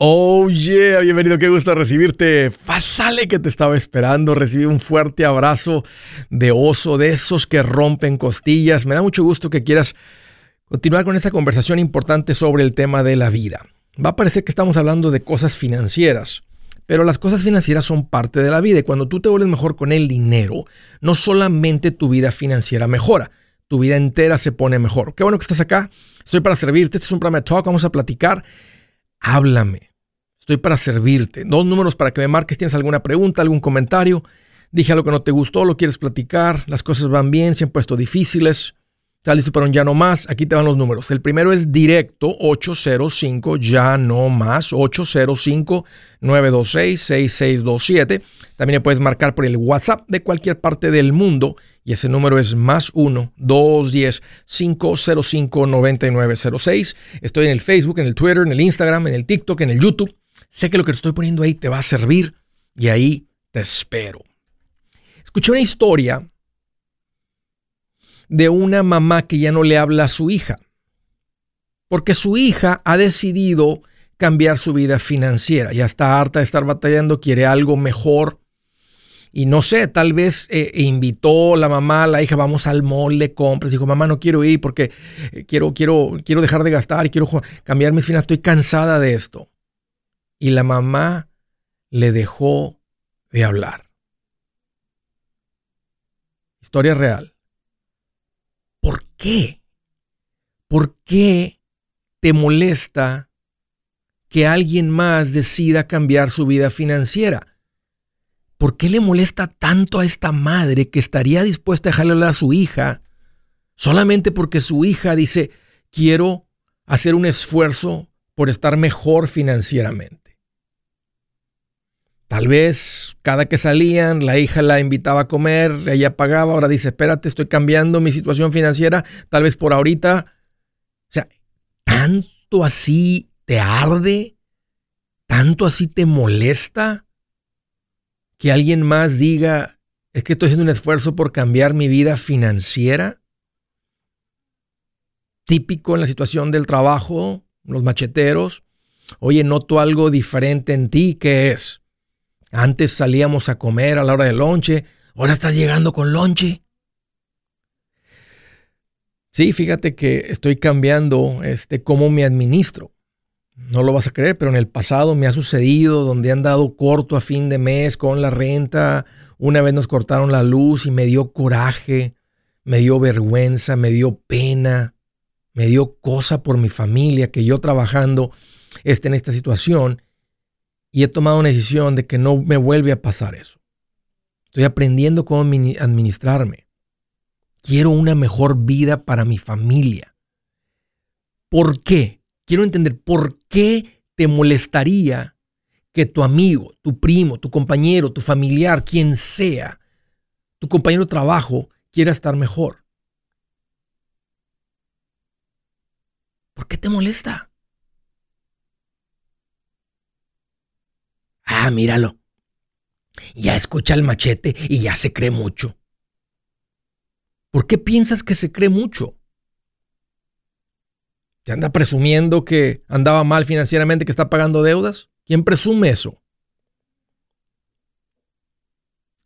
Oh yeah, bienvenido, qué gusto recibirte. Pásale que te estaba esperando. Recibí un fuerte abrazo de oso, de esos que rompen costillas. Me da mucho gusto que quieras continuar con esta conversación importante sobre el tema de la vida. Va a parecer que estamos hablando de cosas financieras, pero las cosas financieras son parte de la vida y cuando tú te vuelves mejor con el dinero, no solamente tu vida financiera mejora, tu vida entera se pone mejor. Qué bueno que estás acá. Estoy para servirte. Este es un programa de talk. Vamos a platicar. Háblame Estoy para servirte. Dos números para que me marques. ¿Tienes alguna pregunta, algún comentario? Dije algo que no te gustó, lo quieres platicar. Las cosas van bien, se han puesto difíciles. Estás listo para un ya no más. Aquí te van los números. El primero es directo 805 ya no más 805 926 6627. También puedes marcar por el WhatsApp de cualquier parte del mundo y ese número es más 1 210 505 9906. Estoy en el Facebook, en el Twitter, en el Instagram, en el TikTok, en el YouTube. Sé que lo que estoy poniendo ahí te va a servir y ahí te espero. Escuché una historia de una mamá que ya no le habla a su hija, porque su hija ha decidido cambiar su vida financiera, ya está harta de estar batallando, quiere algo mejor. Y no sé, tal vez eh, invitó la mamá, la hija, vamos al mall de compras. Dijo, mamá, no quiero ir porque eh, quiero, quiero, quiero dejar de gastar y quiero cambiar mis finanzas. Estoy cansada de esto y la mamá le dejó de hablar. Historia real. ¿Por qué? ¿Por qué te molesta que alguien más decida cambiar su vida financiera? ¿Por qué le molesta tanto a esta madre que estaría dispuesta a dejarle hablar a su hija solamente porque su hija dice, quiero hacer un esfuerzo por estar mejor financieramente? Tal vez cada que salían, la hija la invitaba a comer, ella pagaba, ahora dice, espérate, estoy cambiando mi situación financiera, tal vez por ahorita. O sea, tanto así te arde, tanto así te molesta que alguien más diga, es que estoy haciendo un esfuerzo por cambiar mi vida financiera. Típico en la situación del trabajo, los macheteros. Oye, noto algo diferente en ti, ¿qué es? Antes salíamos a comer a la hora del lonche, ahora estás llegando con lonche. Sí, fíjate que estoy cambiando este, cómo me administro. No lo vas a creer, pero en el pasado me ha sucedido donde han dado corto a fin de mes con la renta. Una vez nos cortaron la luz y me dio coraje, me dio vergüenza, me dio pena, me dio cosa por mi familia que yo trabajando esté en esta situación y he tomado una decisión de que no me vuelve a pasar eso. Estoy aprendiendo cómo administrarme. Quiero una mejor vida para mi familia. ¿Por qué? Quiero entender por qué te molestaría que tu amigo, tu primo, tu compañero, tu familiar, quien sea, tu compañero de trabajo, quiera estar mejor. ¿Por qué te molesta? Ah, míralo. Ya escucha el machete y ya se cree mucho. ¿Por qué piensas que se cree mucho? ¿Te anda presumiendo que andaba mal financieramente, que está pagando deudas? ¿Quién presume eso?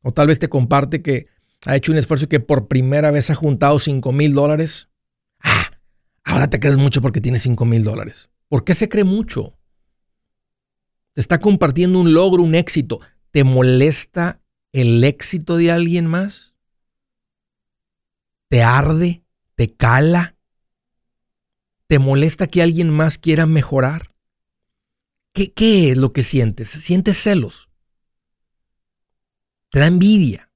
O tal vez te comparte que ha hecho un esfuerzo y que por primera vez ha juntado 5 mil dólares. Ah, ahora te crees mucho porque tienes 5 mil dólares. ¿Por qué se cree mucho? Te está compartiendo un logro, un éxito, ¿te molesta el éxito de alguien más? ¿Te arde? ¿Te cala? ¿Te molesta que alguien más quiera mejorar? ¿Qué, es lo que sientes? ¿Sientes celos? ¿Te da envidia?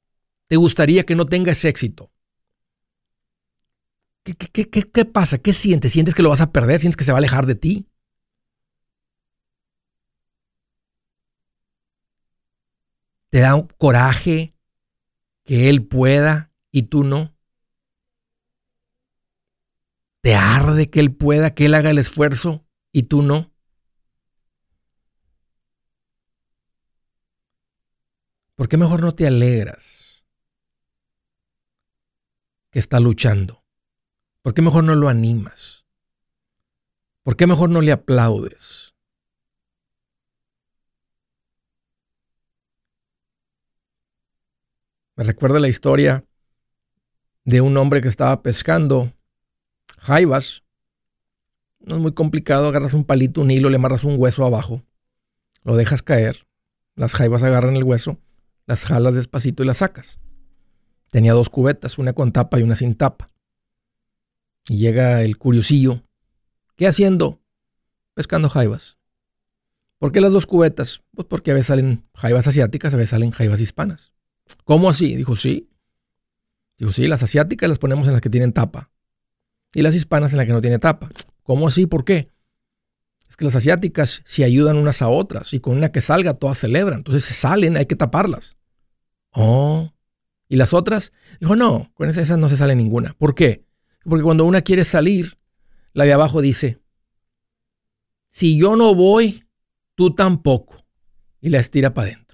¿Te gustaría que no tengas éxito? ¿Qué, qué, qué, qué pasa? ¿Qué sientes? ¿Sientes que lo vas a perder? ¿Sientes que se va a alejar de ti? ¿Te da un coraje que Él pueda y tú no? ¿Te arde que Él pueda, que Él haga el esfuerzo y tú no? ¿Por qué mejor no te alegras que está luchando? ¿Por qué mejor no lo animas? ¿Por qué mejor no le aplaudes? Me recuerda la historia de un hombre que estaba pescando jaivas. No es muy complicado, agarras un palito, un hilo, le amarras un hueso abajo, lo dejas caer, las jaivas agarran el hueso, las jalas despacito y las sacas. Tenía dos cubetas, una con tapa y una sin tapa. Y llega el curiosillo. ¿Qué haciendo? Pescando jaivas. ¿Por qué las dos cubetas? Pues porque a veces salen jaivas asiáticas, a veces salen jaivas hispanas. ¿Cómo así? Dijo, sí. Dijo, sí, las asiáticas las ponemos en las que tienen tapa. Y las hispanas en las que no tienen tapa. ¿Cómo así? ¿Por qué? Es que las asiáticas se ayudan unas a otras y con una que salga todas celebran. Entonces salen, hay que taparlas. Oh. ¿Y las otras? Dijo, no, con esas no se sale ninguna. ¿Por qué? Porque cuando una quiere salir, la de abajo dice, si yo no voy, tú tampoco. Y la estira para adentro.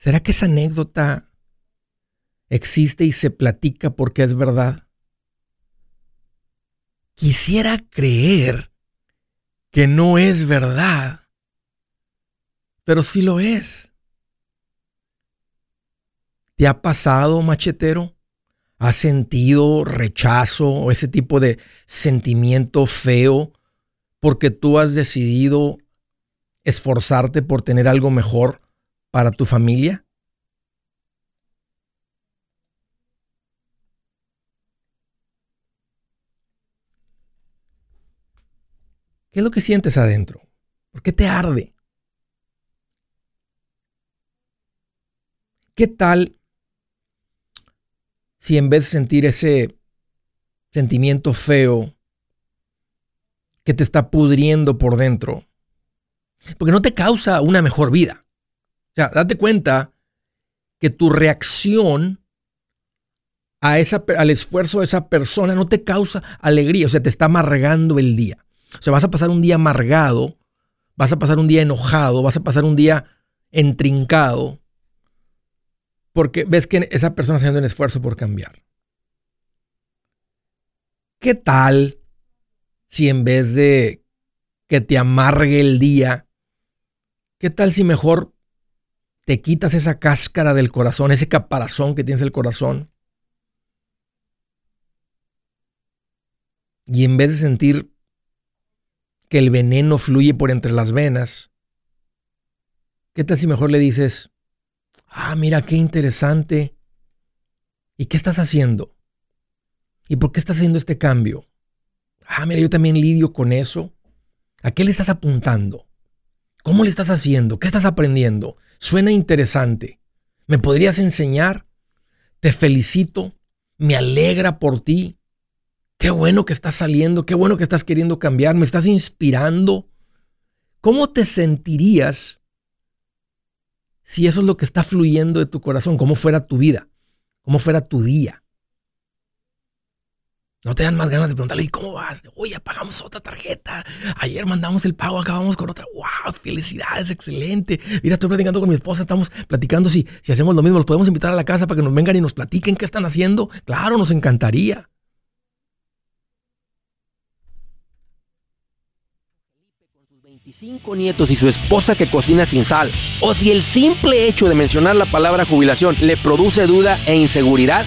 ¿Será que esa anécdota existe y se platica porque es verdad? Quisiera creer que no es verdad, pero sí lo es. ¿Te ha pasado, machetero? ¿Has sentido rechazo o ese tipo de sentimiento feo porque tú has decidido esforzarte por tener algo mejor para tu familia? ¿Qué es lo que sientes adentro? ¿Por qué te arde? ¿Qué tal si en vez de sentir ese sentimiento feo que te está pudriendo por dentro, porque no te causa una mejor vida? O sea, date cuenta que tu reacción a esa, al esfuerzo de esa persona no te causa alegría, o sea, te está amargando el día. O sea, vas a pasar un día amargado, vas a pasar un día enojado, vas a pasar un día entrincado, porque ves que esa persona está haciendo un esfuerzo por cambiar. ¿Qué tal si en vez de que te amargue el día, qué tal si mejor te quitas esa cáscara del corazón, ese caparazón que tienes el corazón? Y en vez de sentir que el veneno fluye por entre las venas, ¿qué tal si mejor le dices, ah, mira qué interesante, ¿y qué estás haciendo? ¿Y por qué estás haciendo este cambio? Ah, mira, yo también lidio con eso. ¿A qué le estás apuntando? ¿Cómo le estás haciendo? ¿Qué estás aprendiendo? Suena interesante. ¿Me podrías enseñar? Te felicito. Me alegra por ti. Qué bueno que estás saliendo, qué bueno que estás queriendo cambiar, me estás inspirando. ¿Cómo te sentirías si eso es lo que está fluyendo de tu corazón? ¿Cómo fuera tu vida? ¿Cómo fuera tu día? No te dan más ganas de preguntarle, ¿y cómo vas? Oye, pagamos otra tarjeta. Ayer mandamos el pago, acabamos con otra. ¡Wow! Felicidades, excelente. Mira, estoy platicando con mi esposa, estamos platicando si, si hacemos lo mismo. Los podemos invitar a la casa para que nos vengan y nos platiquen qué están haciendo. Claro, nos encantaría. cinco nietos y su esposa que cocina sin sal, o si el simple hecho de mencionar la palabra jubilación le produce duda e inseguridad,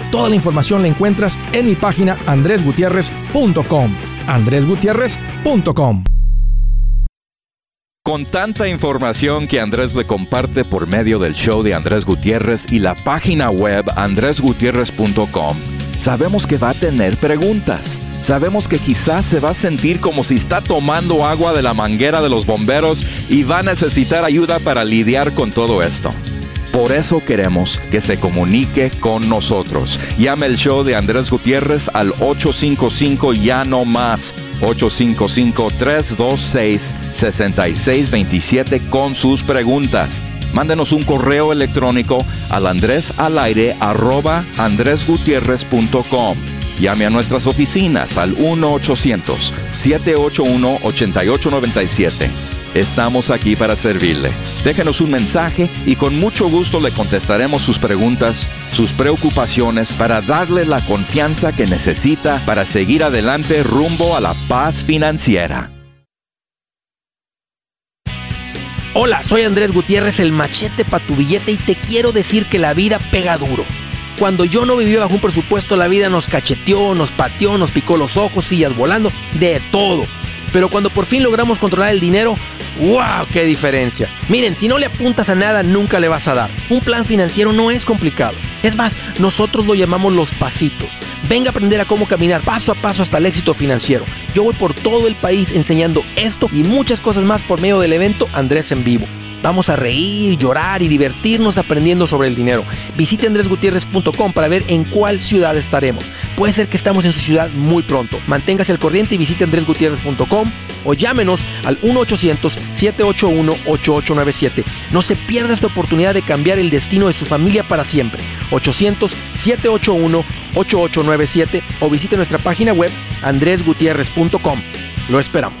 Toda la información la encuentras en mi página andresgutierrez.com. andresgutierrez.com. Con tanta información que Andrés le comparte por medio del show de Andrés Gutiérrez y la página web andresgutierrez.com, sabemos que va a tener preguntas. Sabemos que quizás se va a sentir como si está tomando agua de la manguera de los bomberos y va a necesitar ayuda para lidiar con todo esto. Por eso queremos que se comunique con nosotros. Llame el show de Andrés Gutiérrez al 855 ya no más. 855-326-6627 con sus preguntas. Mándenos un correo electrónico al andrés al aire arroba andresgutierrez.com. Llame a nuestras oficinas al 1-800-781-8897. Estamos aquí para servirle. Déjenos un mensaje y con mucho gusto le contestaremos sus preguntas, sus preocupaciones para darle la confianza que necesita para seguir adelante rumbo a la paz financiera. Hola, soy Andrés Gutiérrez, el machete para tu billete y te quiero decir que la vida pega duro. Cuando yo no vivía bajo un presupuesto, la vida nos cacheteó, nos pateó, nos picó los ojos, sillas volando, de todo. Pero cuando por fin logramos controlar el dinero, ¡Wow! ¡Qué diferencia! Miren, si no le apuntas a nada, nunca le vas a dar. Un plan financiero no es complicado. Es más, nosotros lo llamamos los pasitos. Venga a aprender a cómo caminar paso a paso hasta el éxito financiero. Yo voy por todo el país enseñando esto y muchas cosas más por medio del evento Andrés en Vivo. Vamos a reír, llorar y divertirnos aprendiendo sobre el dinero. Visite andresgutierrez.com para ver en cuál ciudad estaremos. Puede ser que estamos en su ciudad muy pronto. Manténgase al corriente y visite andresgutierrez.com o llámenos al 1-800-781-8897. No se pierda esta oportunidad de cambiar el destino de su familia para siempre. 800-781-8897 o visite nuestra página web andresgutierrez.com. Lo esperamos.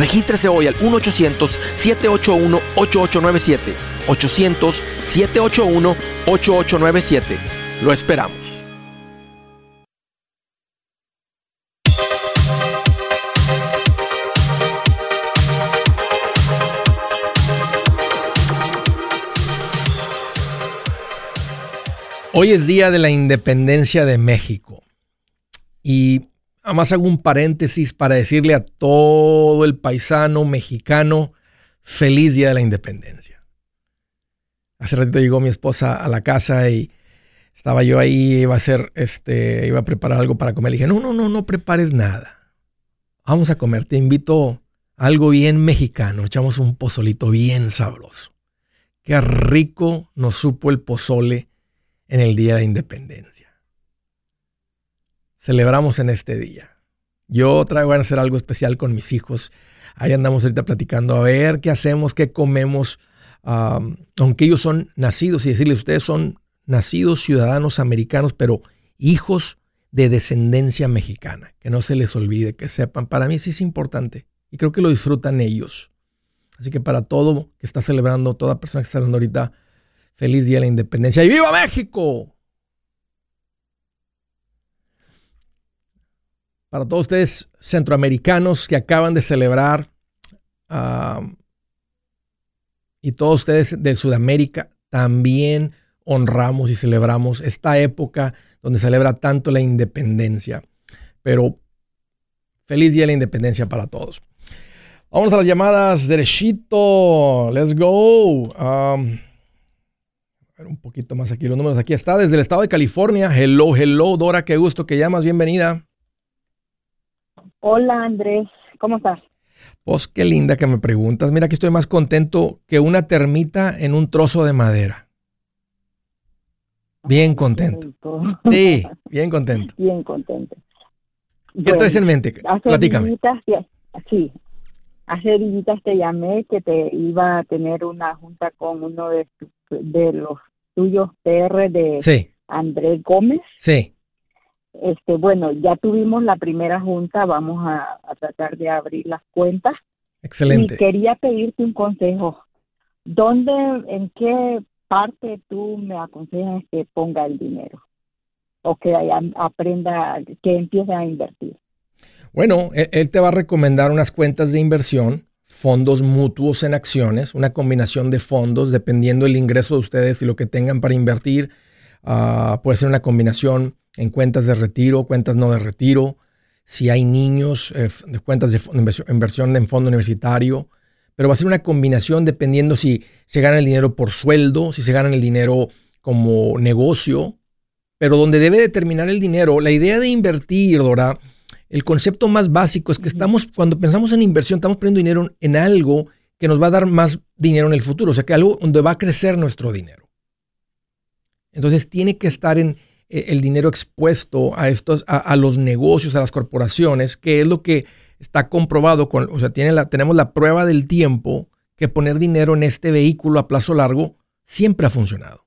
Regístrese hoy al 1-800-781-8897. 800-781-8897. Lo esperamos. Hoy es día de la independencia de México. Y además hago un paréntesis para decirle a todo el paisano mexicano, feliz día de la independencia. Hace ratito llegó mi esposa a la casa y estaba yo ahí, iba a hacer, este, iba a preparar algo para comer. Le dije, no, no, no, no prepares nada. Vamos a comer, te invito a algo bien mexicano. Echamos un pozolito bien sabroso. Qué rico nos supo el pozole en el Día de la Independencia. Celebramos en este día. Yo traigo a hacer algo especial con mis hijos. Ahí andamos ahorita platicando a ver qué hacemos, qué comemos. aunque ellos son nacidos, y decirles, ustedes son nacidos ciudadanos americanos, pero hijos de descendencia mexicana. Que no se les olvide, que sepan. Para mí sí es importante y creo que lo disfrutan ellos. Así que para todo que está celebrando, toda persona que está celebrando ahorita, Feliz Día de la Independencia y ¡Viva México! Para todos ustedes centroamericanos que acaban de celebrar y todos ustedes de Sudamérica también honramos y celebramos esta época donde celebra tanto la independencia. Pero feliz día de la independencia para todos. Vamos a las llamadas derechito. Let's go. Um, un poquito más aquí los números. Aquí está desde el estado de California. Hello, hello, Dora, qué gusto que llamas. Bienvenida. Hola, Andrés. ¿Cómo estás? Pues qué linda que me preguntas. Mira, aquí estoy más contento que una termita en un trozo de madera. Bien contento. Sí, bien contento. Bien contento. ¿Qué traes en mente? Platícame. sí, hace días te llamé que te iba a tener una junta con uno de, de los tuyos PR de Andrés Gómez. Sí. Este, bueno, ya tuvimos la primera junta, vamos a, tratar de abrir las cuentas. Excelente. Y quería pedirte un consejo. ¿Dónde, en qué parte tú me aconsejas que ponga el dinero? O que aprenda, que empiece a invertir. Bueno, él, él te va a recomendar unas cuentas de inversión, fondos mutuos en acciones, una combinación de fondos, dependiendo del ingreso de ustedes y lo que tengan para invertir Ah, puede ser una combinación en cuentas de retiro, cuentas no de retiro. Si hay niños, eh, de cuentas de inversión en fondo universitario. Pero va a ser una combinación dependiendo si se gana el dinero por sueldo, si se gana el dinero como negocio. Pero donde debe determinar el dinero, la idea de invertir, Dora, el concepto más básico es que estamos, cuando pensamos en inversión, estamos poniendo dinero en algo que nos va a dar más dinero en el futuro, o sea, que algo donde va a crecer nuestro dinero. Entonces tiene que estar en el dinero expuesto a estos, a, los negocios, a las corporaciones, que es lo que está comprobado con, o sea, tiene la, tenemos la prueba del tiempo que poner dinero en este vehículo a plazo largo siempre ha funcionado.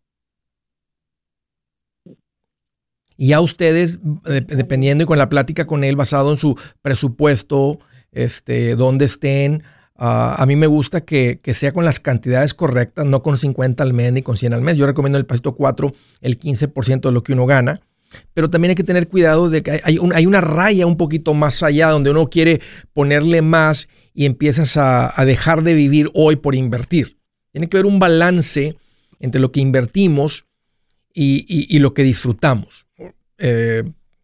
Y a ustedes, dependiendo y con la plática con él basado en su presupuesto, este, dónde estén, Ah, a mí me gusta que, sea con las cantidades correctas, no con 50 al mes ni con 100 al mes. Yo recomiendo el pasito 4, el 15% de lo que uno gana. Pero también hay que tener cuidado de que hay, una raya un poquito más allá donde uno quiere ponerle más y empiezas a, dejar de vivir hoy por invertir. Tiene que haber un balance entre lo que invertimos y, lo que disfrutamos. Eh,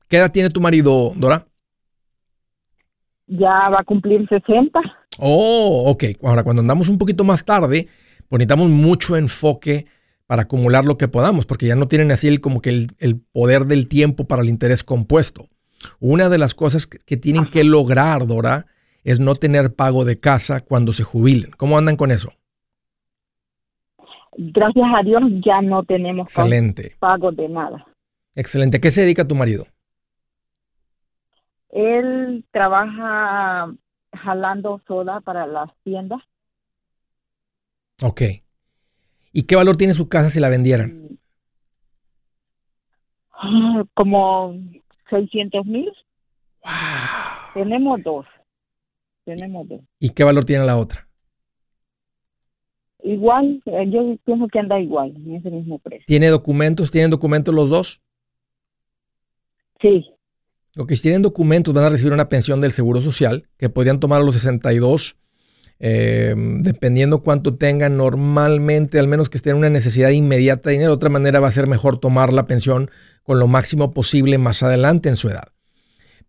¿Qué edad tiene tu marido, Dora? Ya va a cumplir 60. Oh, ok. Ahora, cuando andamos un poquito más tarde, pues necesitamos mucho enfoque para acumular lo que podamos, porque ya no tienen así el, como que el, poder del tiempo para el interés compuesto. Una de las cosas que, tienen que lograr, Dora, es no tener pago de casa cuando se jubilen. ¿Cómo andan con eso? Gracias a Dios ya no tenemos Excelente. pago de nada. Excelente. ¿Qué se dedica tu marido? Él trabaja jalando soda para las tiendas. Ok. ¿Y qué valor tiene su casa si la vendieran? Ah, como 600 mil. Wow. Tenemos dos. Tenemos dos. ¿Y qué valor tiene la otra? Igual, eh, yo pienso que anda igual, en ese mismo precio. ¿Tiene documentos? ¿Tienen documentos los dos? Sí. Lo que si tienen documentos van a recibir una pensión del Seguro Social que podrían tomar a los 62, eh, dependiendo cuánto tengan normalmente, al menos que estén en una necesidad inmediata de dinero. De otra manera va a ser mejor tomar la pensión con lo máximo posible más adelante en su edad.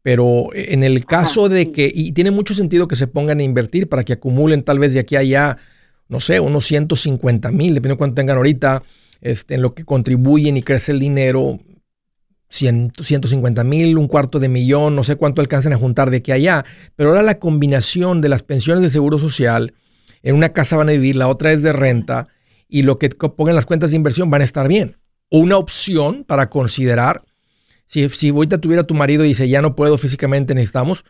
Pero eh, en el caso de que, y tiene mucho sentido que se pongan a invertir para que acumulen tal vez de aquí a allá, no sé, unos 150 mil, dependiendo de cuánto tengan ahorita, este, en lo que contribuyen y crece el dinero, 150 mil, un cuarto de millón, no sé cuánto alcancen a juntar de aquí a allá, pero ahora la combinación de las pensiones de seguro social, en una casa van a vivir, la otra es de renta, y lo que pongan las cuentas de inversión van a estar bien. Una opción para considerar, si, si ahorita tuviera tu marido y dice, ya no puedo físicamente, necesitamos,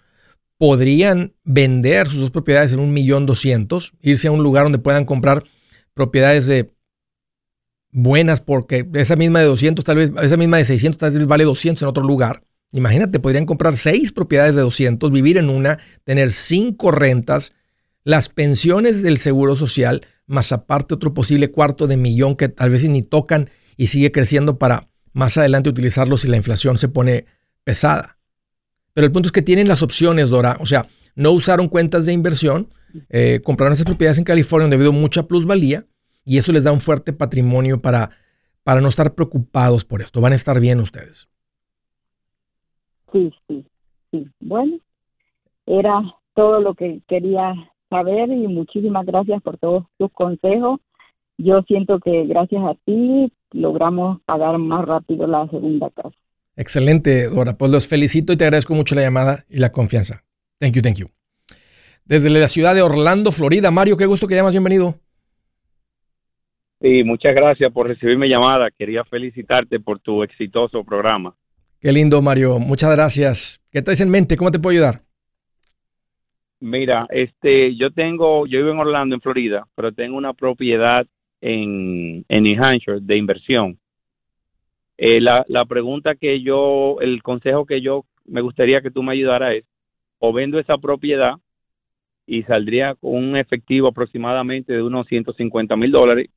podrían vender sus dos propiedades en un millón doscientos, irse a un lugar donde puedan comprar propiedades de buenas porque esa misma de 200, tal vez, esa misma de 600, tal vez vale 200 en otro lugar. Imagínate, podrían comprar seis propiedades de 200, vivir en una, tener cinco rentas, las pensiones del seguro social, más aparte otro posible cuarto de millón que tal vez ni tocan y sigue creciendo para más adelante utilizarlo si la inflación se pone pesada. Pero el punto es que tienen las opciones, Dora. O sea, no usaron cuentas de inversión, eh, compraron esas propiedades en California donde ha habido mucha plusvalía y eso les da un fuerte patrimonio para, para no estar preocupados por esto. Van a estar bien ustedes. Sí, sí, sí. Bueno, era todo lo que quería saber y muchísimas gracias por todos tus consejos. Yo siento que gracias a ti logramos pagar más rápido la segunda casa. Excelente, Dora. Pues los felicito y te agradezco mucho la llamada y la confianza. Thank you, thank you. Desde la ciudad de Orlando, Florida. Mario, qué gusto que llamas. Bienvenido. Sí, muchas gracias por recibir mi llamada. Quería felicitarte por tu exitoso programa. Qué lindo, Mario. Muchas gracias. ¿Qué traes en mente? ¿Cómo te puedo ayudar? Mira, este, yo tengo, yo vivo en Orlando, en Florida, pero tengo una propiedad en, en New Hampshire de inversión. Eh, la, la pregunta que yo, el consejo que yo me gustaría que tú me ayudara es, o vendo esa propiedad y saldría con un efectivo aproximadamente de unos 150 mil dólares,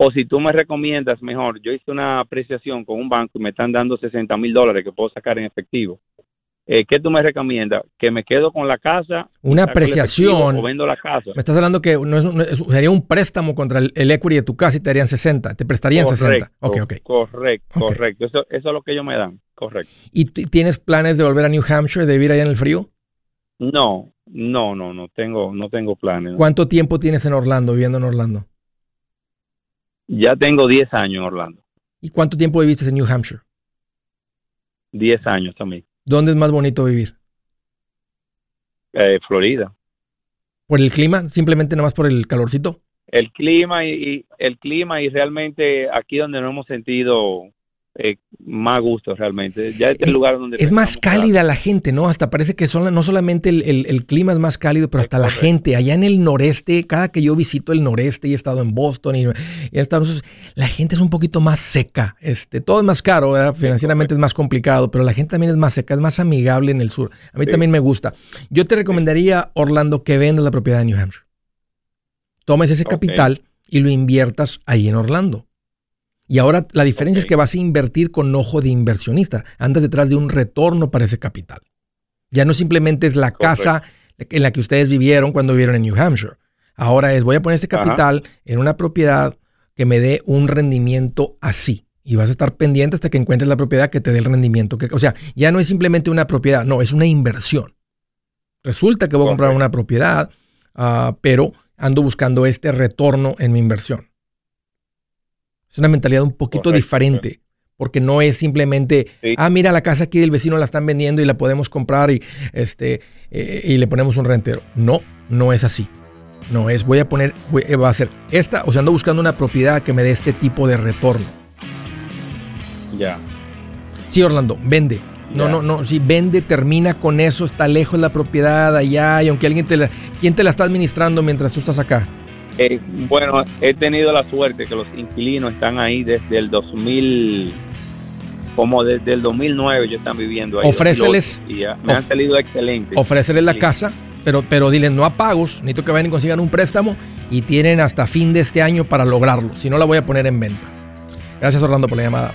o si tú me recomiendas mejor, yo hice una apreciación con un banco y me están dando 60 mil dólares que puedo sacar en efectivo. Eh, ¿Qué tú me recomiendas? ¿Que me quedo con la casa? Una apreciación. O vendo la casa. Me estás hablando que no es, sería un préstamo contra el, equity de tu casa y te darían 60. Te prestarían 60. Okay, okay. Correcto, correcto. Eso, eso es lo que ellos me dan. Correcto. ¿Y tienes planes de volver a New Hampshire, de vivir allá en el frío? No, no, no, no tengo, no tengo planes. ¿Cuánto tiempo tienes en Orlando, viviendo en Orlando? Ya tengo 10 años en Orlando. ¿Y cuánto tiempo viviste en New Hampshire? 10 años también. ¿Dónde es más bonito vivir? Eh, Florida. ¿Por el clima? ¿Simplemente nada más por el calorcito? El clima y, el clima y realmente aquí donde no hemos sentido eh, más gusto realmente. Ya es el lugar donde... Es más cálida la gente, ¿no? Hasta parece que son, no solamente el, clima es más cálido, pero hasta la gente. Allá en el noreste, cada que yo visito el noreste y he estado en Boston y, he estado... La gente es un poquito más seca. Este, todo es más caro, financieramente es más complicado, pero la gente también es más seca, es más amigable en el sur. A mí también me gusta. Yo te recomendaría, Orlando, que vendas la propiedad de New Hampshire. Tomes ese capital y lo inviertas ahí en Orlando. Y ahora la diferencia es que vas a invertir con ojo de inversionista. Andas detrás de un retorno para ese capital. Ya no simplemente es la casa en la que ustedes vivieron cuando vivieron en New Hampshire. Ahora es, voy a poner ese capital en una propiedad que me dé un rendimiento así. Y vas a estar pendiente hasta que encuentres la propiedad que te dé el rendimiento. Que, o sea, ya no es simplemente una propiedad, no, es una inversión. Resulta que voy a comprar una propiedad, ah, pero ando buscando este retorno en mi inversión. Es una mentalidad un poquito diferente, porque no es simplemente, ah, mira, la casa aquí del vecino la están vendiendo y la podemos comprar y, este, eh, y le ponemos un rentero. No, no es así. No es, voy a poner, eh, va a ser esta, o sea, ando buscando una propiedad que me dé este tipo de retorno. Ya. Sí, Orlando, vende. No, no, no, si vende, termina con eso, está lejos la propiedad allá y aunque alguien te la, ¿quién te la está administrando mientras tú estás acá? Eh, bueno, he tenido la suerte que los inquilinos están ahí desde el 2000, como desde el 2009 ellos están viviendo ahí. Ofréceles. Y me han salido excelentes. Ofréceles la casa, pero, pero diles no a pagos, necesito que vayan y consigan un préstamo y tienen hasta fin de este año para lograrlo. Si no, la voy a poner en venta. Gracias Orlando por la llamada.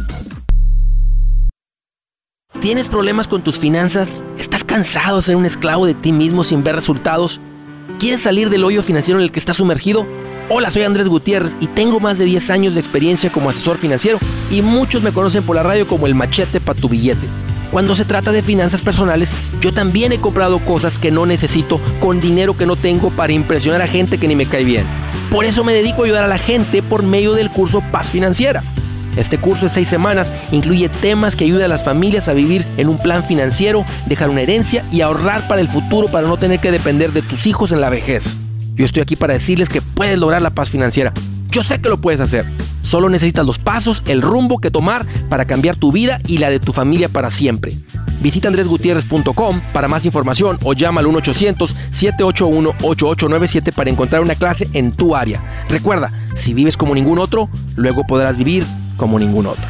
¿Tienes problemas con tus finanzas? ¿Estás cansado de ser un esclavo de ti mismo sin ver resultados? ¿Quieres salir del hoyo financiero en el que estás sumergido? Hola, soy Andrés Gutiérrez y tengo más de 10 años de experiencia como asesor financiero y muchos me conocen por la radio como el machete para tu billete. Cuando se trata de finanzas personales, yo también he comprado cosas que no necesito con dinero que no tengo para impresionar a gente que ni me cae bien. Por eso me dedico a ayudar a la gente por medio del curso Paz Financiera. Este curso de seis semanas incluye temas que ayudan a las familias a vivir en un plan financiero, dejar una herencia y ahorrar para el futuro para no tener que depender de tus hijos en la vejez. Yo estoy aquí para decirles que puedes lograr la paz financiera. Yo sé que lo puedes hacer. Solo necesitas los pasos, el rumbo que tomar para cambiar tu vida y la de tu familia para siempre. Visita andresgutierrez.com para más información o llama al 1-800-781-8897 para encontrar una clase en tu área. Recuerda, si vives como ningún otro, luego podrás vivir como ningún otro.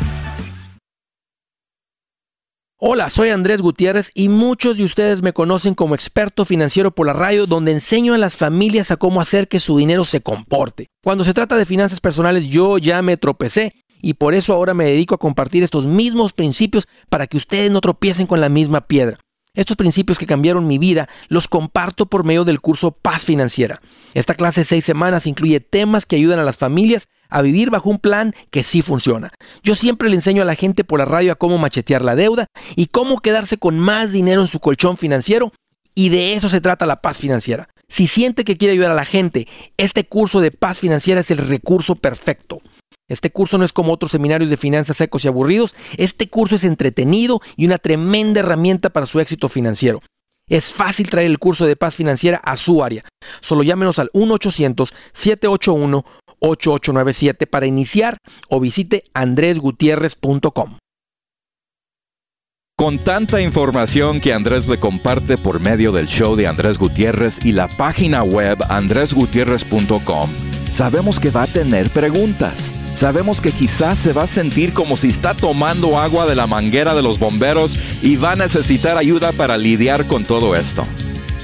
Hola, soy Andrés Gutiérrez y muchos de ustedes me conocen como experto financiero por la radio donde enseño a las familias a cómo hacer que su dinero se comporte. Cuando se trata de finanzas personales yo ya me tropecé y por eso ahora me dedico a compartir estos mismos principios para que ustedes no tropiecen con la misma piedra. Estos principios que cambiaron mi vida los comparto por medio del curso Paz Financiera. Esta clase de seis semanas incluye temas que ayudan a las familias a vivir bajo un plan que sí funciona. Yo siempre le enseño a la gente por la radio a cómo machetear la deuda y cómo quedarse con más dinero en su colchón financiero y de eso se trata la paz financiera. Si siente que quiere ayudar a la gente, este curso de paz financiera es el recurso perfecto. Este curso no es como otros seminarios de finanzas secos y aburridos, este curso es entretenido y una tremenda herramienta para su éxito financiero. Es fácil traer el curso de paz financiera a su área. Solo llámenos al 1-800-781-8897 para iniciar o visite andresgutierrez.com. Con tanta información que Andrés le comparte por medio del show de Andrés Gutiérrez y la página web andresgutierrez.com, sabemos que va a tener preguntas. Sabemos que quizás se va a sentir como si está tomando agua de la manguera de los bomberos y va a necesitar ayuda para lidiar con todo esto.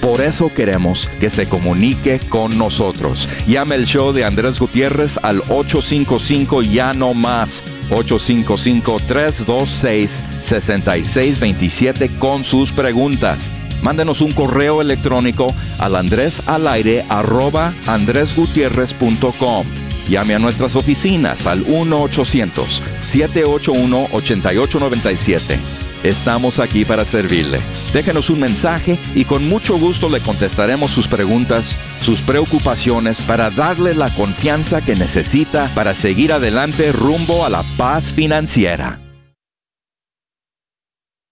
Por eso queremos que se comunique con nosotros. Llame el show de Andrés Gutiérrez al 855 ya no más. 855-326-6627 con sus preguntas. Mándenos un correo electrónico al andresalaire arroba andresgutierrez.com. Llame a nuestras oficinas al 1-800-781-8897. Estamos aquí para servirle. Déjenos un mensaje y con mucho gusto le contestaremos sus preguntas, sus preocupaciones para darle la confianza que necesita para seguir adelante rumbo a la paz financiera.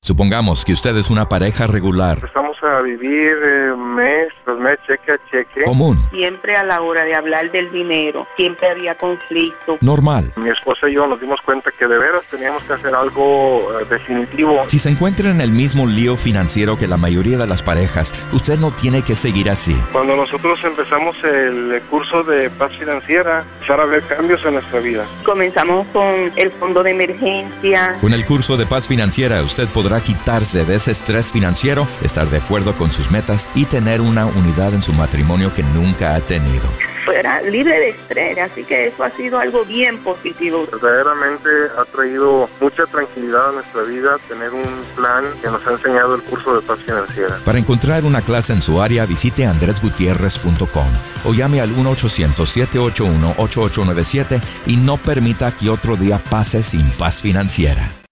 Supongamos que usted es una pareja regular. Empezamos a vivir eh, mes tras mes, cheque a cheque. Común. Siempre a la hora de hablar del dinero, siempre había conflicto. Normal. Mi esposa y yo nos dimos cuenta que de veras teníamos que hacer algo eh, definitivo. Si se encuentra en el mismo lío financiero que la mayoría de las parejas, usted no tiene que seguir así. Cuando nosotros empezamos el curso de paz financiera, empezaron a haber cambios en nuestra vida. Comenzamos con el fondo de emergencia. Con el curso de paz financiera, usted podrá quitarse de ese estrés financiero, estar de acuerdo con sus metas y tener una unidad en su matrimonio que nunca ha tenido. Fuera libre de estrés, así que eso ha sido algo bien positivo. Verdaderamente ha traído mucha tranquilidad a nuestra vida tener un plan que nos ha enseñado el curso de paz financiera. Para encontrar una clase en su área, visite andresgutierrez.com o llame al 1-800-781-8897 y no permita que otro día pase sin paz financiera.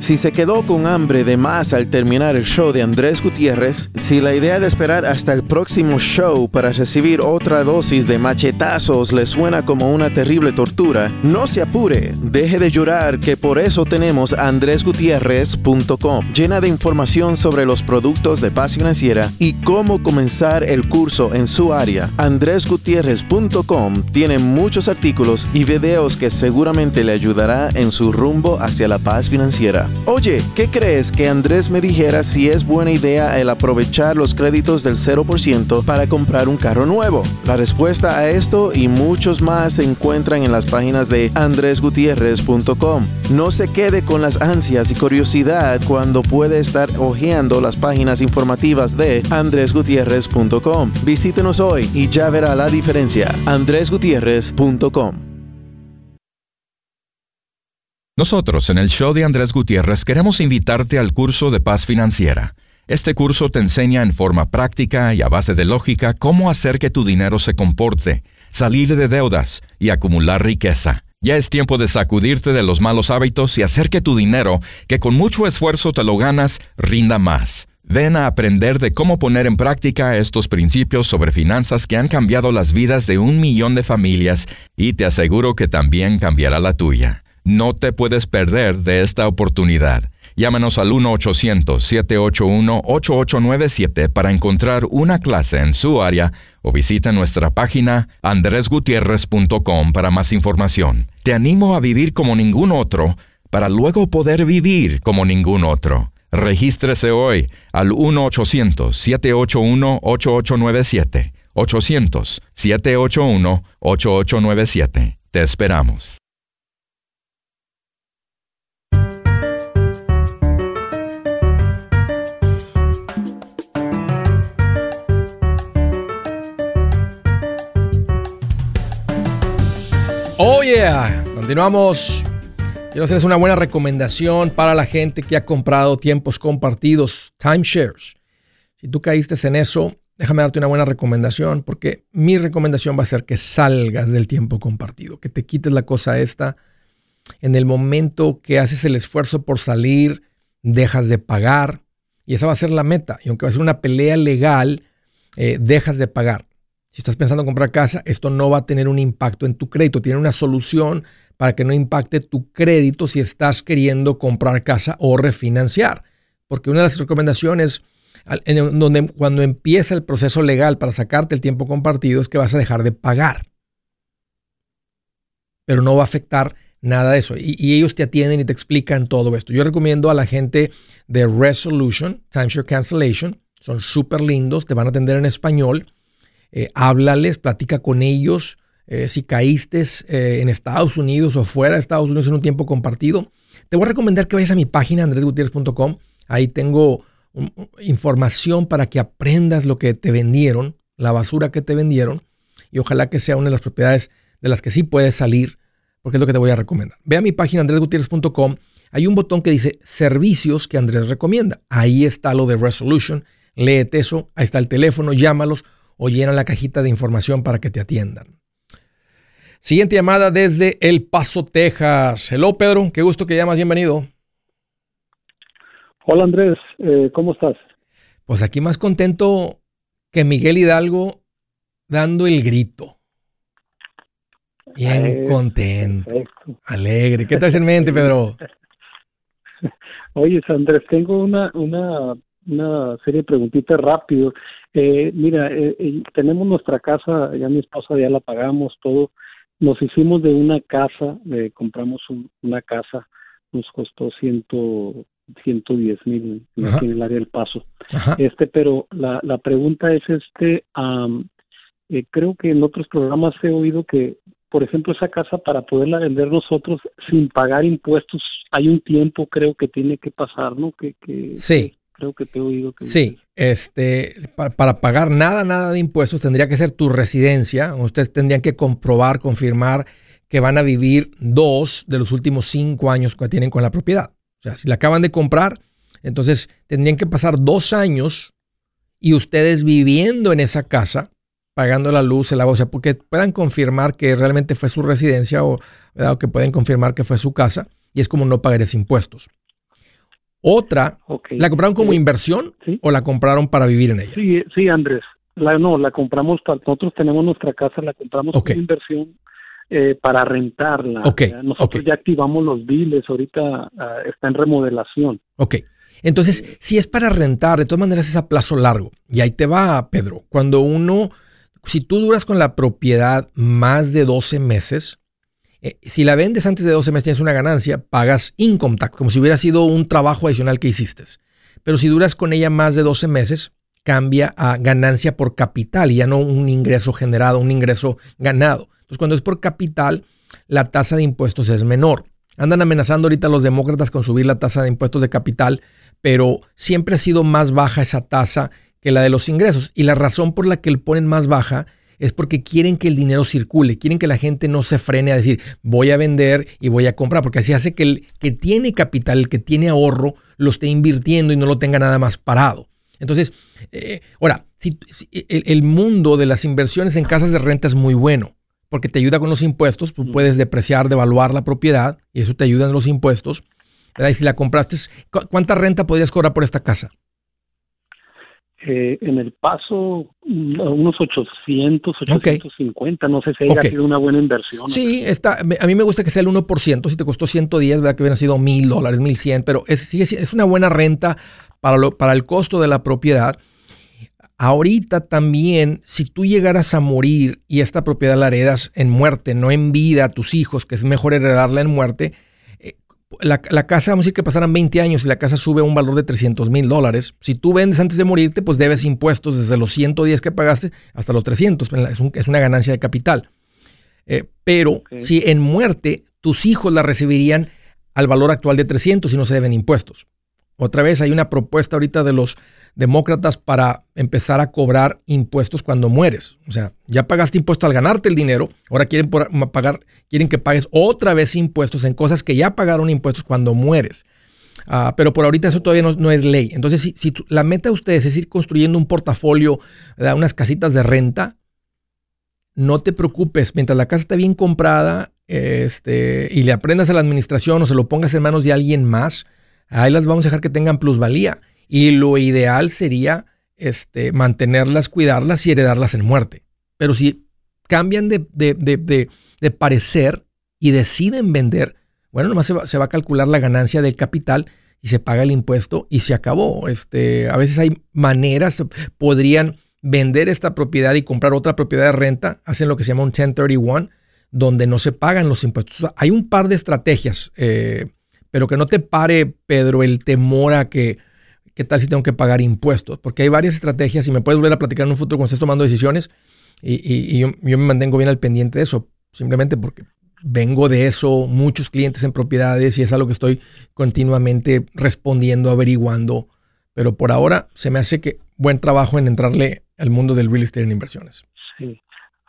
Si se quedó con hambre de más al terminar el show de Andrés Gutiérrez, si la idea de esperar hasta el próximo show para recibir otra dosis de machetazos le suena como una terrible tortura, no se apure, deje de llorar que por eso tenemos andresgutierrez.com, llena de información sobre los productos de paz financiera y cómo comenzar el curso en su área. andresgutierrez.com tiene muchos artículos y videos que seguramente le ayudará en su rumbo hacia la paz financiera. Oye, ¿qué crees que Andrés me dijera si es buena idea el aprovechar los créditos del 0% para comprar un carro nuevo? La respuesta a esto y muchos más se encuentran en las páginas de andresgutierrez.com. No se quede con las ansias y curiosidad cuando puede estar hojeando las páginas informativas de andresgutierrez.com. Visítenos hoy y ya verá la diferencia. andresgutierrez.com Nosotros en el show de Andrés Gutiérrez queremos invitarte al curso de paz financiera. Este curso te enseña en forma práctica y a base de lógica cómo hacer que tu dinero se comporte, salir de deudas y acumular riqueza. Ya es tiempo de sacudirte de los malos hábitos y hacer que tu dinero, que con mucho esfuerzo te lo ganas, rinda más. Ven a aprender de cómo poner en práctica estos principios sobre finanzas que han cambiado las vidas de un millón de familias y te aseguro que también cambiará la tuya. No te puedes perder de esta oportunidad. Llámanos al 1-800-781-8897 para encontrar una clase en su área o visita nuestra página andresgutierrez.com para más información. Te animo a vivir como ningún otro para luego poder vivir como ningún otro. Regístrese hoy al 1-800-781-8897. 800-781-8897. Te esperamos. Oh yeah, continuamos. Quiero hacerles una buena recomendación para la gente que ha comprado tiempos compartidos, timeshares. Si tú caíste en eso, déjame darte una buena recomendación, porque mi recomendación va a ser que salgas del tiempo compartido, que te quites la cosa esta. En el momento que haces el esfuerzo por salir, dejas de pagar, y esa va a ser la meta. Y aunque va a ser una pelea legal, eh, dejas de pagar. Si estás pensando en comprar casa, esto no va a tener un impacto en tu crédito. Tiene una solución para que no impacte tu crédito si estás queriendo comprar casa o refinanciar. Porque una de las recomendaciones en donde cuando empieza el proceso legal para sacarte el tiempo compartido es que vas a dejar de pagar. Pero no va a afectar nada de eso. Y, y, ellos te atienden y te explican todo esto. Yo recomiendo a la gente de Resolution, Timeshare Cancellation. Son súper lindos, te van a atender en español eh, háblales, platica con ellos. Eh, si caíste eh, en Estados Unidos o fuera de Estados Unidos en un tiempo compartido, te voy a recomendar que vayas a mi página andresgutierrez.com. Ahí tengo información para que aprendas lo que te vendieron, la basura que te vendieron, y ojalá que sea una de las propiedades de las que sí puedes salir, porque es lo que te voy a recomendar. Ve a mi página andresgutierrez.com. Hay un botón que dice servicios que Andrés recomienda. Ahí está lo de Resolution. Léete eso. Ahí está el teléfono. Llámalos o llena la cajita de información para que te atiendan. Siguiente llamada desde El Paso, Texas. Hello, Pedro. Qué gusto que llamas. Bienvenido. Hola, Andrés. Eh, ¿Cómo estás? Pues aquí más contento que Miguel Hidalgo dando el grito. Bien contento. Alegre. ¿Qué tal en mente, Pedro? Oye, Andrés, tengo una, una, una serie de preguntitas rápido. Eh, mira, eh, eh, tenemos nuestra casa, ya mi esposa ya la pagamos, todo. Nos hicimos de una casa, compramos una casa, nos costó ciento, 110 mil en el área del paso. Este, pero la, la pregunta es este, creo que en otros programas he oído que, por ejemplo, esa casa para poderla vender nosotros sin pagar impuestos, hay un tiempo creo que tiene que pasar, ¿no? Que, que sí. Creo que te he oído que... Sí, este, para, pagar nada, nada de impuestos tendría que ser tu residencia. Ustedes tendrían que comprobar, confirmar que van a vivir dos de los últimos cinco años que tienen con la propiedad. O sea, si la acaban de comprar, entonces tendrían que pasar dos años y ustedes viviendo en esa casa, pagando la luz, el agua, o sea, porque puedan confirmar que realmente fue su residencia o, o que pueden confirmar que fue su casa y es como no pagar esos impuestos. Otra, ¿la compraron como inversión o la compraron para vivir en ella? Sí, sí, Andrés. La, no, la compramos, nosotros tenemos nuestra casa, la compramos como inversión eh, para rentarla. nosotros ya activamos los biles, ahorita ah, está en remodelación. Ok. Entonces, si es para rentar, de todas maneras es a plazo largo. Y ahí te va, Pedro. Cuando uno, si tú duras con la propiedad más de 12 meses, eh, si la vendes antes de 12 meses tienes una ganancia, pagas income tax, como si hubiera sido un trabajo adicional que hiciste. Pero si duras con ella más de 12 meses, cambia a ganancia por capital y ya no un ingreso generado, un ingreso ganado. Entonces, cuando es por capital, la tasa de impuestos es menor. Andan amenazando ahorita los demócratas con subir la tasa de impuestos de capital, pero siempre ha sido más baja esa tasa que la de los ingresos. Y la razón por la que le ponen más baja es porque quieren que el dinero circule, quieren que la gente no se frene a decir voy a vender y voy a comprar, porque así hace que el que tiene capital, el que tiene ahorro, lo esté invirtiendo y no lo tenga nada más parado. Entonces, eh, ahora, el, mundo de las inversiones en casas de renta es muy bueno porque te ayuda con los impuestos, tú puedes depreciar, devaluar la propiedad y eso te ayuda en los impuestos. Y si la compraste, ¿cuánta renta podrías cobrar por esta casa? Eh, en el paso mm, unos 800, 850, no sé si haya sido una buena inversión. Sí, está, a mí me gusta que sea el 1%, si te costó 110, ¿verdad? que hubieran sido mil dólares, 1100, pero es, es una buena renta para, lo, para el costo de la propiedad. Ahorita también, si tú llegaras a morir y esta propiedad la heredas en muerte, no en vida a tus hijos, que es mejor heredarla en muerte, eh, la, casa, vamos a decir que pasaran 20 años y la casa sube a un valor de 300 mil dólares. Si tú vendes antes de morirte, pues debes impuestos desde los 110 que pagaste hasta los 300. Es, es una ganancia de capital. Eh, pero si en muerte tus hijos la recibirían al valor actual de 300 y no se deben impuestos. Otra vez hay una propuesta ahorita de los demócratas para empezar a cobrar impuestos cuando mueres. O sea, ya pagaste impuestos al ganarte el dinero, ahora quieren pagar, quieren que pagues otra vez impuestos en cosas que ya pagaron impuestos cuando mueres. Ah, pero por ahorita eso todavía no, es ley. Entonces, si, la meta de ustedes es ir construyendo un portafolio, de unas casitas de renta, no te preocupes, mientras la casa está bien comprada este, y le aprendas a la administración o se lo pongas en manos de alguien más, ahí las vamos a dejar que tengan plusvalía. Y lo ideal sería este, mantenerlas, cuidarlas y heredarlas en muerte. Pero si cambian de, de, parecer y deciden vender, bueno, nomás se va, se va, a calcular la ganancia del capital y se paga el impuesto y se acabó. Este, a veces hay maneras, podrían vender esta propiedad y comprar otra propiedad de renta, hacen lo que se llama un 1031, donde no se pagan los impuestos. hay un par de estrategias, eh, pero que no te pare, Pedro, el temor a que ¿Qué tal si tengo que pagar impuestos? Porque hay varias estrategias y me puedes volver a platicar en un futuro cuando estés tomando decisiones y, yo, me mantengo bien al pendiente de eso, simplemente porque vengo de eso, muchos clientes en propiedades y es algo que estoy continuamente respondiendo, averiguando, pero por ahora se me hace que buen trabajo en entrarle al mundo del real estate en inversiones.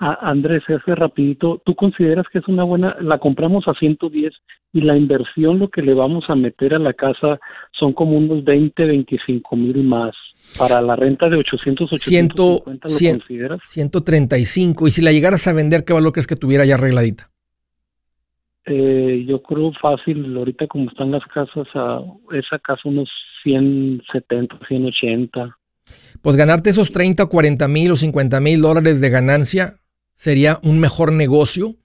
Sí. Andrés, hace rapidito, ¿tú consideras que es una buena, la compramos a 110 y la inversión, lo que le vamos a meter a la casa son como unos 20, 25 mil más? Para la renta de 800, 850, ¿lo consideras? 135. ¿Y si la llegaras a vender, qué valor crees que tuviera ya arregladita? Eh, yo creo fácil, ahorita como están las casas, a esa casa unos 170, 180. Pues ganarte esos 30 o 40 mil o 50 mil dólares de ganancia sería un mejor negocio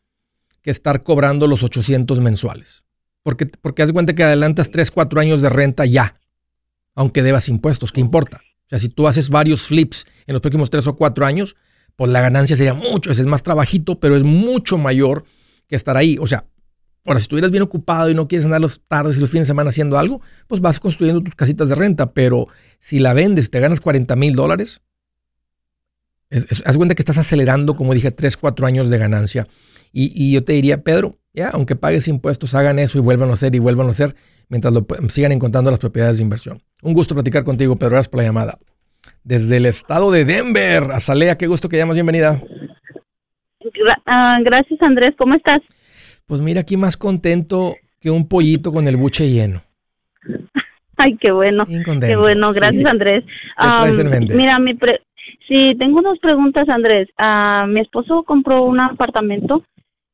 que estar cobrando los 800 mensuales. Porque, porque haz cuenta que adelantas 3, 4 años de renta ya, aunque debas impuestos, ¿qué importa? O sea, si tú haces varios flips en los próximos 3 o 4 años, pues la ganancia sería mucho, es más trabajito, pero es mucho mayor que estar ahí. O sea, ahora, si estuvieras bien ocupado y no quieres andar los tardes y los fines de semana haciendo algo, pues vas construyendo tus casitas de renta, pero si la vendes, te ganas 40 mil dólares, haz cuenta que estás acelerando, como dije, 3, 4 años de ganancia. Y, yo te diría, Pedro, ya, aunque pagues impuestos, hagan eso y vuelvan a hacer y vuelvan a hacer mientras lo, sigan encontrando las propiedades de inversión. Un gusto platicar contigo, Pedro. Gracias por la llamada. Desde el estado de Denver, Azalea, qué gusto que llamas. Bienvenida. Ah, gracias, Andrés. ¿Cómo estás? Pues mira, aquí más contento que un pollito con el buche lleno. Ay, qué bueno. Qué bueno, gracias, Andrés. mira, mi, pre Sí, tengo dos preguntas, Andrés. Ah, mi esposo compró un apartamento,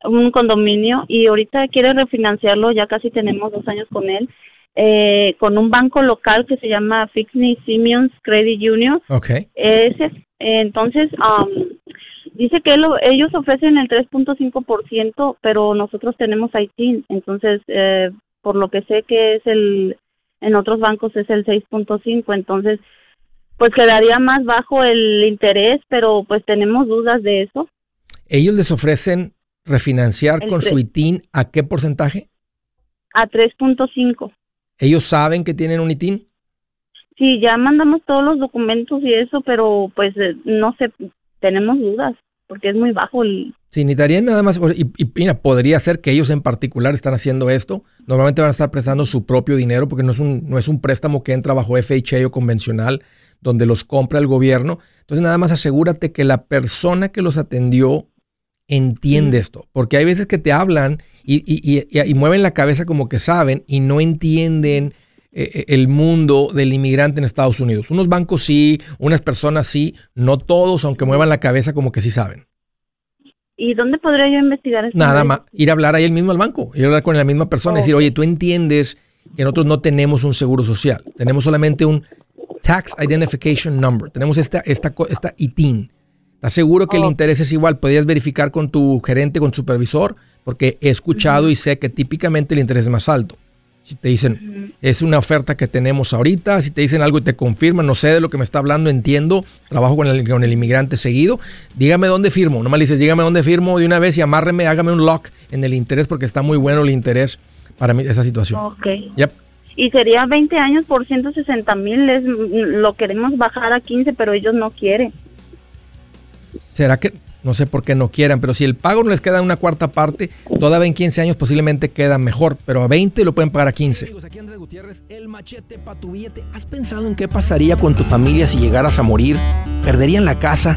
un condominio, y ahorita quiere refinanciarlo, ya casi tenemos dos años con él, eh, con un banco local que se llama Fixney Simmons Credit Union. Okay. Ese, entonces, dice que ellos ofrecen el 3.5%, pero nosotros tenemos ITIN, entonces, eh, por lo que sé que es el, en otros bancos es el 6.5, entonces, pues quedaría más bajo el interés, pero pues tenemos dudas de eso. ¿Ellos les ofrecen refinanciar con su ITIN a qué porcentaje? A 3.5. ¿Ellos saben que tienen un ITIN? Sí, ya mandamos todos los documentos y eso, pero pues eh, no sé, tenemos dudas porque es muy bajo el... Sí, necesitarían nada más, y, y, mira, podría ser que ellos en particular están haciendo esto. Normalmente van a estar prestando su propio dinero porque no es un, no es un préstamo que entra bajo FHA o convencional donde los compra el gobierno. Entonces nada más asegúrate que la persona que los atendió entiende esto, porque hay veces que te hablan y, mueven la cabeza como que saben y no entienden eh, eh, el mundo del inmigrante en Estados Unidos. Unos bancos sí, unas personas sí, no todos, aunque muevan la cabeza como que sí saben. ¿Y dónde podría yo investigar eso? Nada más, ir a hablar ahí el mismo al banco, ir a hablar con la misma persona y decir, oye, tú entiendes que nosotros no tenemos un seguro social, tenemos solamente un Tax Identification Number, tenemos esta, esta, esta ITIN. ¿Estás seguro que el interés es igual? ¿Podrías verificar con tu gerente, con tu supervisor? Porque he escuchado y sé que típicamente el interés es más alto. Si te dicen, es una oferta que tenemos ahorita, si te dicen algo y te confirman, no sé de lo que me está hablando, entiendo, trabajo con el, con el inmigrante seguido, dígame dónde firmo. No me dices, dígame dónde firmo de una vez y amárreme, hágame un lock en el interés porque está muy bueno el interés para mí, esa situación. Ok. Y sería 20 años por 160 mil, lo queremos bajar a 15, pero ellos no quieren. ¿Será que no sé por qué no quieran, pero si el pago no les queda una cuarta parte, todavía en 15 años posiblemente queda mejor, pero a 20 lo pueden pagar a 15. Amigos, Andrés Gutiérrez, el machete para tu billete. ¿Has pensado en qué pasaría con tu familia si llegaras a morir? ¿Perderían la casa?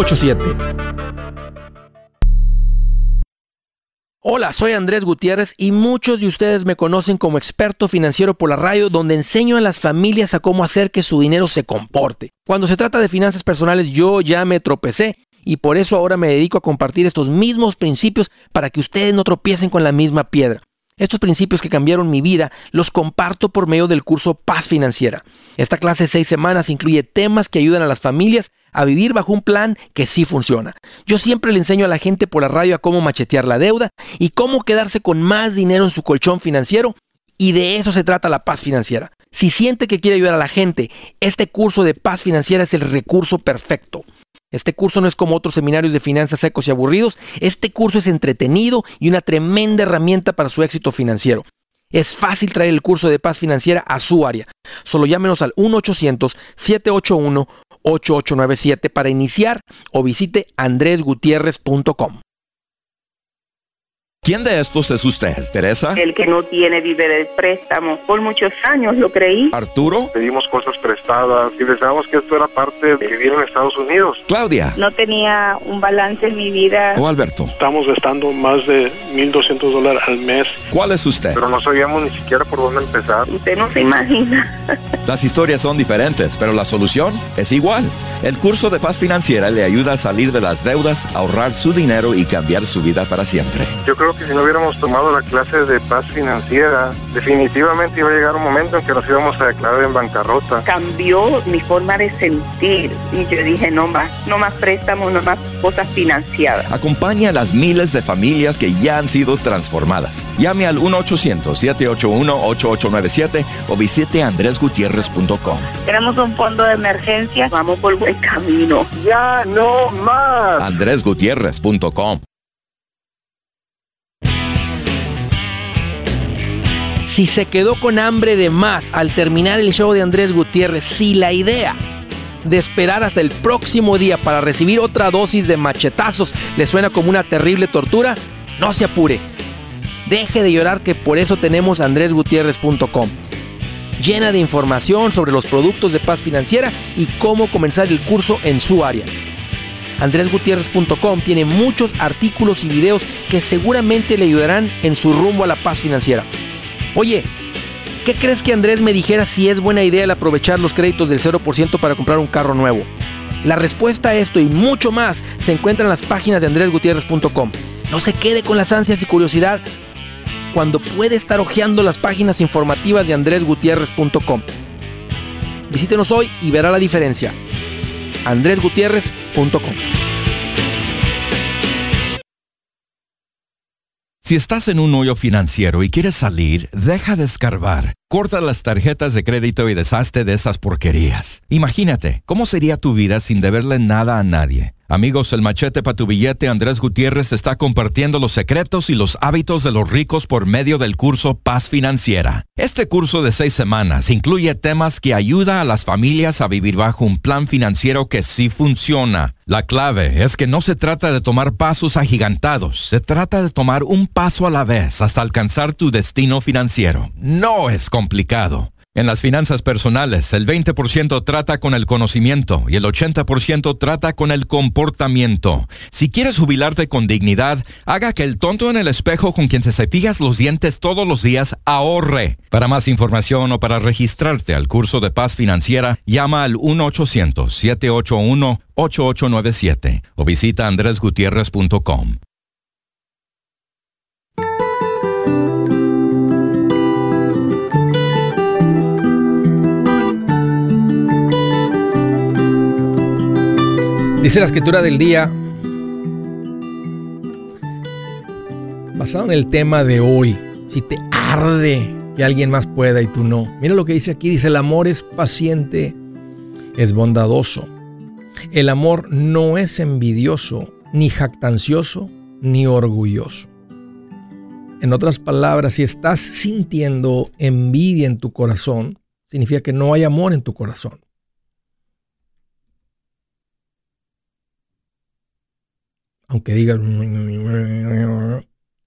844-748-8887 Hola, soy Andrés Gutiérrez y muchos de ustedes me conocen como experto financiero por la radio donde enseño a las familias a cómo hacer que su dinero se comporte. Cuando se trata de finanzas personales yo ya me tropecé y por eso ahora me dedico a compartir estos mismos principios para que ustedes no tropiecen con la misma piedra. Estos principios que cambiaron mi vida los comparto por medio del curso Paz Financiera. Esta clase de seis semanas incluye temas que ayudan a las familias a vivir bajo un plan que sí funciona. Yo siempre le enseño a la gente por la radio a cómo machetear la deuda y cómo quedarse con más dinero en su colchón financiero y de eso se trata la paz financiera. Si siente que quiere ayudar a la gente, este curso de paz financiera es el recurso perfecto. Este curso no es como otros seminarios de finanzas secos y aburridos. Este curso es entretenido y una tremenda herramienta para su éxito financiero. Es fácil traer el curso de paz financiera a su área. Solo llámenos al 1-800-781-8897 para iniciar o visite andresgutierrez.com. ¿Quién de estos es usted, Teresa? El que no tiene vive del préstamo. Por muchos años lo creí. ¿Arturo? Pedimos cosas prestadas y pensábamos que esto era parte de vivir en Estados Unidos. ¿Claudia? No tenía un balance en mi vida. ¿O Alberto? Estamos gastando más de 1.200 dólares al mes. ¿Cuál es usted? Pero no sabíamos ni siquiera por dónde empezar. Usted no se imagina. Las historias son diferentes, pero la solución es igual. El curso de paz financiera le ayuda a salir de las deudas, ahorrar su dinero y cambiar su vida para siempre. Yo creo que si no hubiéramos tomado la clase de paz financiera, definitivamente iba a llegar un momento en que nos íbamos a declarar en bancarrota. Cambió mi forma de sentir y yo dije, no más, no más préstamos, no más cosas financiadas. Acompaña a las miles de familias que ya han sido transformadas. Llame al 1-800-781-8897 o visite andresgutierrez.com. Tenemos un fondo de emergencia, vamos por buen camino. Ya no más. andresgutierrez.com Si se quedó con hambre de más al terminar el show de Andrés Gutiérrez, si la idea de esperar hasta el próximo día para recibir otra dosis de machetazos le suena como una terrible tortura, no se apure. Deje de llorar que por eso tenemos andresgutierrez.com. Llena de información sobre los productos de paz financiera y cómo comenzar el curso en su área. andresgutierrez.com tiene muchos artículos y videos que seguramente le ayudarán en su rumbo a la paz financiera. Oye, ¿qué crees que Andrés me dijera si es buena idea el aprovechar los créditos del 0% para comprar un carro nuevo? La respuesta a esto y mucho más se encuentra en las páginas de andresgutierrez.com. No se quede con las ansias y curiosidad cuando puede estar hojeando las páginas informativas de andresgutierrez.com. Visítenos hoy y verá la diferencia. andresgutierrez.com Si estás en un hoyo financiero y quieres salir, deja de escarbar. Corta las tarjetas de crédito y deshazte de esas porquerías. Imagínate, ¿cómo sería tu vida sin deberle nada a nadie? Amigos, el machete para tu billete Andrés Gutiérrez está compartiendo los secretos y los hábitos de los ricos por medio del curso Paz Financiera. Este curso de seis semanas incluye temas que ayudan a las familias a vivir bajo un plan financiero que sí funciona. La clave es que no se trata de tomar pasos agigantados, se trata de tomar un paso a la vez hasta alcanzar tu destino financiero. No es complicado. En las finanzas personales, el 20% trata con el conocimiento y el 80% trata con el comportamiento. Si quieres jubilarte con dignidad, haga que el tonto en el espejo con quien te cepillas los dientes todos los días ahorre. Para más información o para registrarte al curso de paz financiera, llama al 1-800-781-8897 o visita andresgutierrez.com. Dice la escritura del día, basado en el tema de hoy, si te arde que alguien más pueda y tú no. Mira lo que dice aquí, dice, el amor es paciente, es bondadoso. El amor no es envidioso, ni jactancioso, ni orgulloso. En otras palabras, si estás sintiendo envidia en tu corazón, significa que no hay amor en tu corazón. Aunque digas...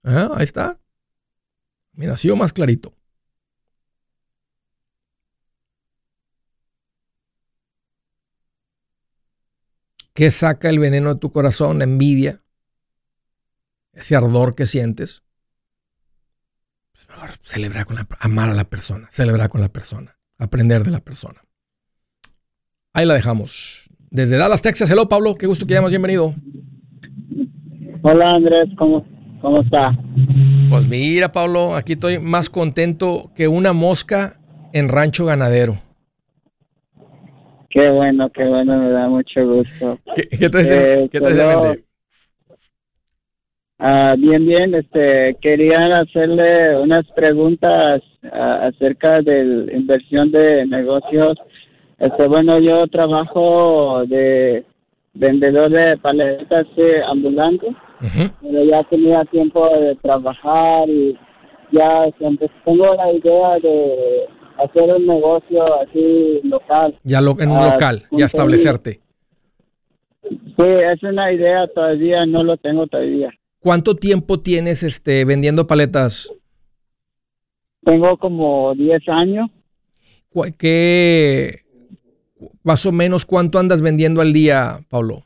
Ah, ahí está. Mira, ha sido más clarito. ¿Qué saca el veneno de tu corazón? La envidia. Ese ardor que sientes. Pues celebrar con la, amar a la persona, celebrar con la persona, aprender de la persona. Ahí la dejamos. Desde Dallas, Texas. Hello, Pablo. Qué gusto que hayamos bienvenido. Hola Andrés, ¿cómo, cómo está? Pues mira Pablo, aquí estoy más contento que una mosca en rancho ganadero. Qué bueno, qué bueno, me da mucho gusto. ¿Qué, qué traes, ¿qué traes ah, bien, bien, este, quería hacerle unas preguntas acerca de inversión de negocios. Este, bueno, yo trabajo de vendedor de paletas ambulantes pero ya tenía tiempo de trabajar y ya siempre tengo la idea de hacer un negocio así local. Ya lo, en un ah, local, ya establecerte. Sí, es una idea todavía, no lo tengo todavía. ¿Cuánto tiempo tienes este vendiendo paletas? Tengo como 10 años. ¿Qué, más o menos cuánto andas vendiendo al día, Pablo?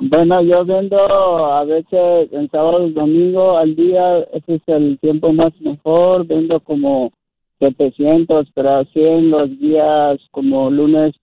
Bueno, yo vendo a veces en sábado y domingo al día, ese es el tiempo más mejor, vendo como 700, pero así en los días como lunes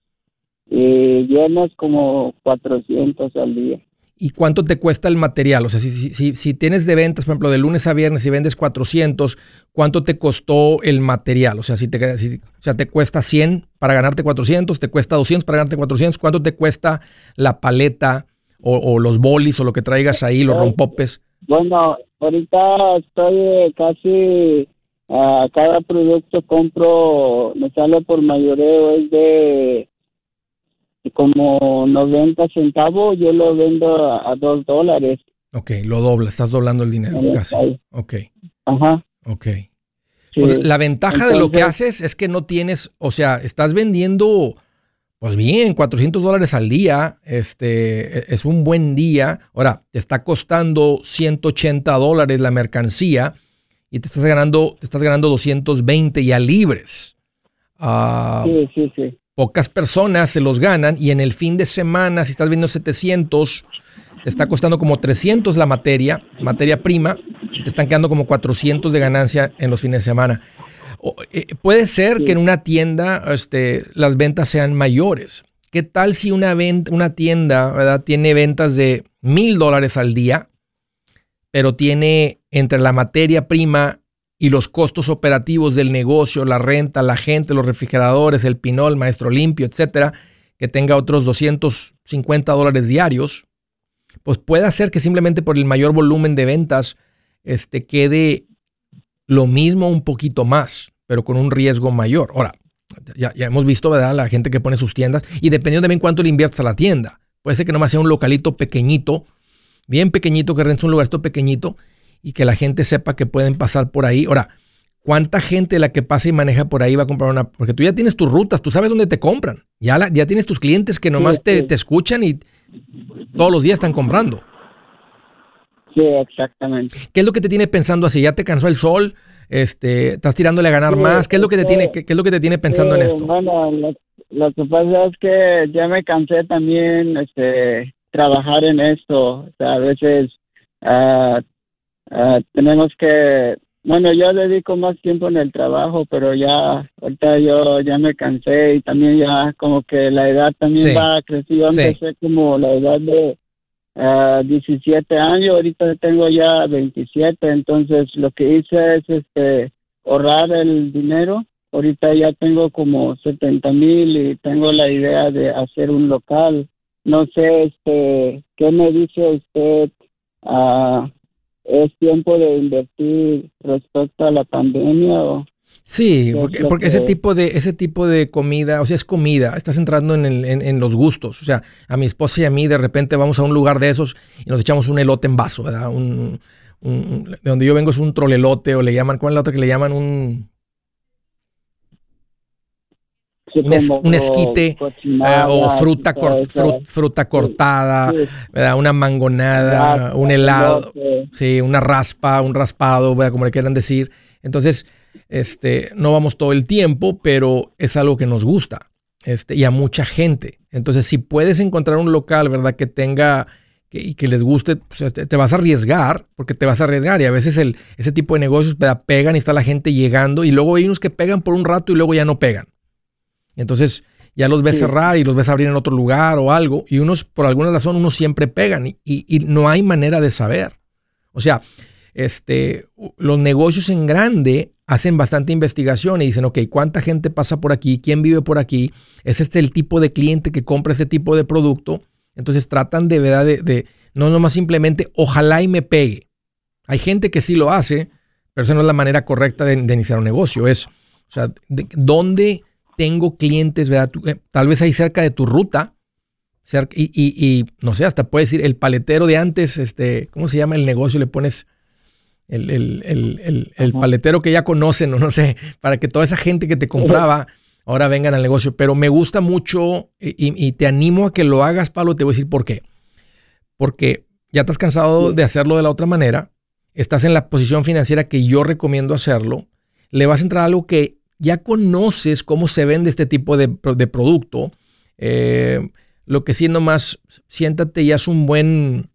y viernes como 400 al día. ¿Y cuánto te cuesta el material? O sea, si, si, si, tienes de ventas, por ejemplo, de lunes a viernes y vendes 400, ¿cuánto te costó el material? O sea, si te, o sea, te cuesta 100 para ganarte 400, te cuesta 200 para ganarte 400, ¿cuánto te cuesta la paleta o, los bolis o lo que traigas ahí, los rompopes? Bueno, ahorita estoy casi a cada producto compro, me sale por mayoreo, es de como 90 centavos, yo lo vendo a, 2 dólares. Ok, lo dobla, estás doblando el dinero casi. Ok. Ajá. Ok. Pues, la ventaja de lo que haces es que no tienes, o sea, estás vendiendo, pues bien, 400 dólares al día, este, e, es un buen día. Ahora, te está costando 180 dólares la mercancía y te estás ganando, te estás ganando 220 ya libres. Ah, sí, sí, sí. Pocas personas se los ganan y en el fin de semana, si estás viendo 700, te está costando como 300 la materia, materia prima, y te están quedando como 400 de ganancia en los fines de semana. Eh, puede ser que en una tienda este, las ventas sean mayores. ¿Qué tal si una, venta, una tienda ¿verdad? tiene ventas de mil dólares al día, pero tiene entre la materia prima y los costos operativos del negocio, la renta, la gente, los refrigeradores, el pinol, maestro limpio, etcétera, que tenga otros 250 dólares diarios, pues puede hacer que simplemente por el mayor volumen de ventas este, quede lo mismo un poquito más, pero con un riesgo mayor. Ahora, ya, ya hemos visto, ¿verdad? La gente que pone sus tiendas y dependiendo también cuánto le inviertes a la tienda. Puede ser que nomás sea un localito pequeñito, bien pequeñito, que rentes un lugarito pequeñito y que la gente sepa que pueden pasar por ahí. Ahora, ¿cuánta gente la que pasa y maneja por ahí va a comprar una? Porque tú ya tienes tus rutas, tú sabes dónde te compran. Ya, ya tienes tus clientes que nomás te, te escuchan y todos los días están comprando. Sí, exactamente. ¿Qué es lo que te tiene pensando así? ¿Ya te cansó el sol? Este, ¿Estás tirándole a ganar más? ¿Qué es lo que te tiene, qué, es lo que te tiene pensando en esto? Bueno, lo, que pasa es que ya me cansé también este, trabajar en esto. O sea, a veces uh, tenemos que, bueno, yo dedico más tiempo en el trabajo, pero ya, ahorita yo ya me cansé y también ya como que la edad también va creciendo. Yo empecé como la edad de 17 años, ahorita tengo ya 27, entonces lo que hice es este ahorrar el dinero. Ahorita ya tengo como 70 mil y tengo la idea de hacer un local. No sé, este, ¿qué me dice usted? Uh, ¿Es tiempo de invertir respecto a la pandemia o...? Sí, porque, ese tipo de ese tipo de comida, o sea, es comida, estás entrando en, en, los gustos. O sea, a mi esposa y a mí de repente vamos a un lugar de esos y nos echamos un elote en vaso, ¿verdad? Un, de donde yo vengo es un trolelote o le llaman, ¿cuál es la otra que le llaman? Un, un, esquite eh, o fruta, fruta cortada, ¿verdad? una mangonada, un helado, sí, una raspa, un raspado, ¿verdad? como le quieran decir. Entonces, este, no vamos todo el tiempo, pero es algo que nos gusta este, y a mucha gente. Entonces, si puedes encontrar un local, ¿verdad? Que tenga y que les guste, pues, este, te vas a arriesgar, porque te vas a arriesgar. Y a veces el, ese tipo de negocios pegan y está la gente llegando y luego hay unos que pegan por un rato y luego ya no pegan. Entonces ya los ves cerrar y los ves abrir en otro lugar o algo. Y unos, por alguna razón, unos siempre pegan y, y no hay manera de saber. O sea, este, los negocios en grande hacen bastante investigación y dicen, ok, ¿cuánta gente pasa por aquí? ¿Quién vive por aquí? ¿Es este el tipo de cliente que compra ese tipo de producto? Entonces tratan de verdad de, no nomás simplemente, ojalá y me pegue. Hay gente que sí lo hace, pero esa no es la manera correcta de, iniciar un negocio. Es, o sea, ¿dónde tengo clientes, verdad? Eh, tal vez ahí cerca de tu ruta, cerca, y, y, y, no sé, hasta puedes decir, el paletero de antes, este, ¿cómo se llama el negocio? Le pones el, paletero que ya conocen, o no sé, para que toda esa gente que te compraba ahora vengan al negocio. Pero me gusta mucho y, te animo a que lo hagas, Pablo. Te voy a decir por qué. Porque ya estás cansado de hacerlo de la otra manera. Estás en la posición financiera que yo recomiendo hacerlo. Le vas a entrar a algo que ya conoces cómo se vende este tipo de, producto. Eh, lo que siendo más, siéntate y haz un buen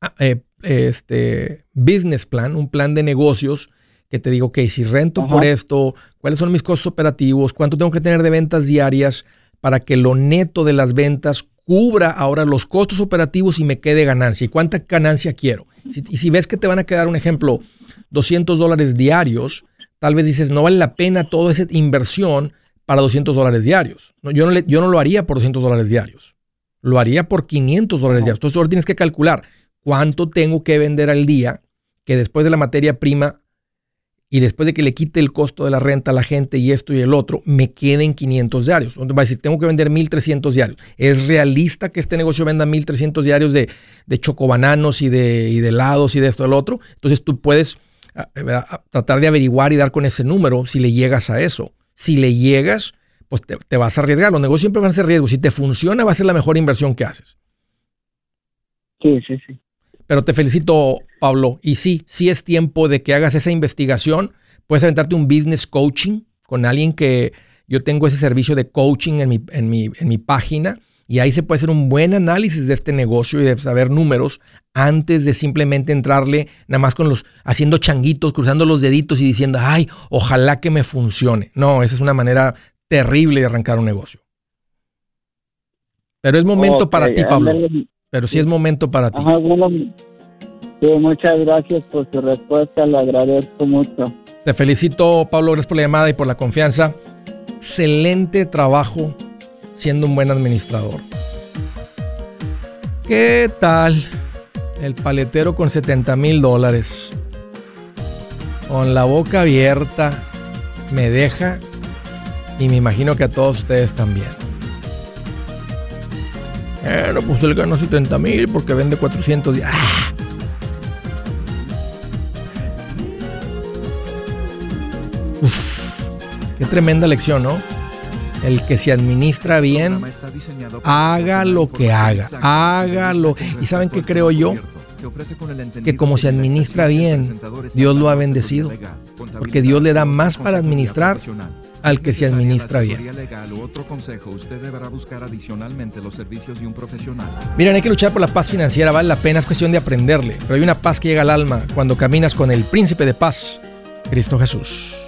ah, eh, este business plan, un plan de negocios que te digo, ok, si rento por esto, cuáles son mis costos operativos, cuánto tengo que tener de ventas diarias para que lo neto de las ventas cubra ahora los costos operativos y me quede ganancia. ¿Y cuánta ganancia quiero? y si ves que te van a quedar, un ejemplo, 200 dólares diarios, tal vez dices, no vale la pena toda esa inversión para 200 dólares diarios. No, yo, no le, yo no lo haría por 200 dólares diarios. Lo haría por 500 dólares diarios. Entonces ahora tienes que calcular cuánto tengo que vender al día, que después de la materia prima y después de que le quite el costo de la renta a la gente y esto y el otro, me queden 500 diarios. Entonces va a decir, tengo que vender 1300 diarios. ¿Es realista que este negocio venda 1300 diarios de, de chocobananos y de, y de helados y de esto y el otro? Entonces tú puedes ah, tratar de averiguar y dar con ese número si le llegas a eso. Si le llegas, pues te, te vas a arriesgar. Los negocios siempre van a ser riesgos. Si te funciona, va a ser la mejor inversión que haces. Sí, sí, sí. Pero te felicito, Pablo. Y sí, sí es tiempo de que hagas esa investigación. Puedes aventarte un business coaching con alguien que yo tengo ese servicio de coaching en mi, en mi, en mi página. Y ahí se puede hacer un buen análisis de este negocio y de saber números antes de simplemente entrarle nada más con los haciendo changuitos, cruzando los deditos y diciendo, ay, ojalá que me funcione. No, esa es una manera terrible de arrancar un negocio. Pero es momento para ti, Pablo pero sí es momento para ti. muchas gracias por su respuesta, le agradezco mucho. Te felicito, Pablo, gracias por la llamada y por la confianza. Excelente trabajo siendo un buen administrador. ¿Qué tal? El paletero con 70 mil dólares. con la boca abierta, me deja y me imagino que a todos ustedes también. Bueno, pues él ganó 70 mil porque vende 400. ¡Ah! qué tremenda lección, ¿no? El que se administra bien, haga lo que haga, hágalo. ¿Y saben qué creo yo? Que como se administra bien, Dios lo ha bendecido. Porque Dios le da más para administrar al que se administra bien. Miren, hay que luchar por la paz financiera, vale la pena, es cuestión de aprenderle. Pero hay una paz que llega al alma cuando caminas con el príncipe de paz, Cristo Jesús.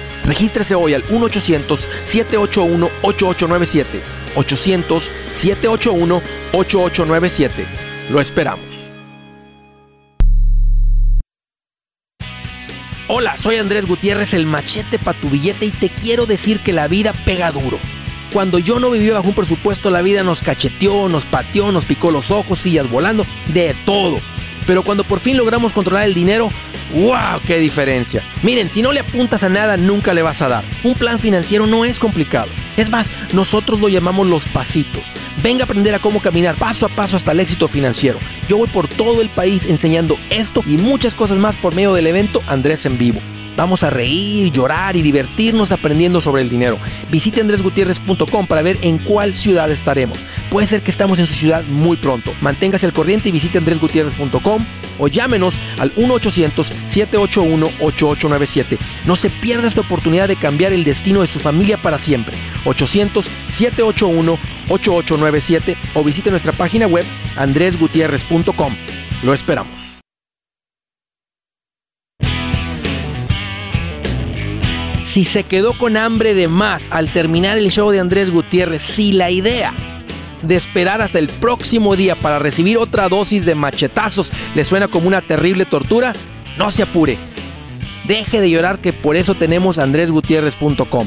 Regístrese hoy al 1-800-781-8897. 800-781-8897. Lo esperamos. Hola, soy Andrés Gutiérrez, el machete para tu billete y te quiero decir que la vida pega duro. Cuando yo no vivía bajo un presupuesto, la vida nos cacheteó, nos pateó, nos picó los ojos, sillas volando, de todo. Pero cuando por fin logramos controlar el dinero, ¡wow! ¡Qué diferencia! Miren, si no le apuntas a nada, nunca le vas a dar. Un plan financiero no es complicado. Es más, nosotros lo llamamos los pasitos. Venga a aprender a cómo caminar paso a paso hasta el éxito financiero. Yo voy por todo el país enseñando esto y muchas cosas más por medio del evento Andrés en Vivo. Vamos a reír, llorar y divertirnos aprendiendo sobre el dinero. Visite andresgutierrez.com para ver en cuál ciudad estaremos. Puede ser que estamos en su ciudad muy pronto. Manténgase al corriente y visite andresgutierrez.com o llámenos al 1-800-781-8897. No se pierda esta oportunidad de cambiar el destino de su familia para siempre. 800-781-8897 o visite nuestra página web andresgutierrez.com. Lo esperamos. Si se quedó con hambre de más al terminar el show de Andrés Gutiérrez, si la idea de esperar hasta el próximo día para recibir otra dosis de machetazos le suena como una terrible tortura, no se apure. Deje de llorar que por eso tenemos andresgutierrez.com.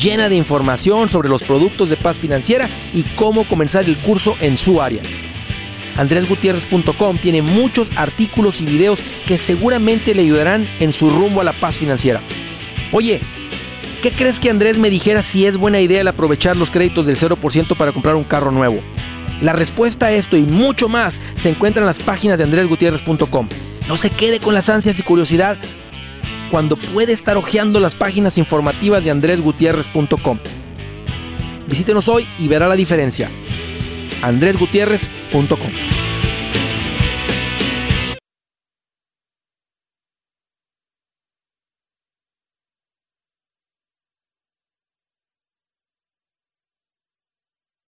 Llena de información sobre los productos de paz financiera y cómo comenzar el curso en su área. andresgutierrez.com tiene muchos artículos y videos que seguramente le ayudarán en su rumbo a la paz financiera. Oye, ¿qué crees que Andrés me dijera si es buena idea el aprovechar los créditos del 0% para comprar un carro nuevo? La respuesta a esto y mucho más se encuentra en las páginas de andresgutierrez.com. No se quede con las ansias y curiosidad cuando puede estar hojeando las páginas informativas de andresgutierrez.com. Visítenos hoy y verá la diferencia. andresgutierrez.com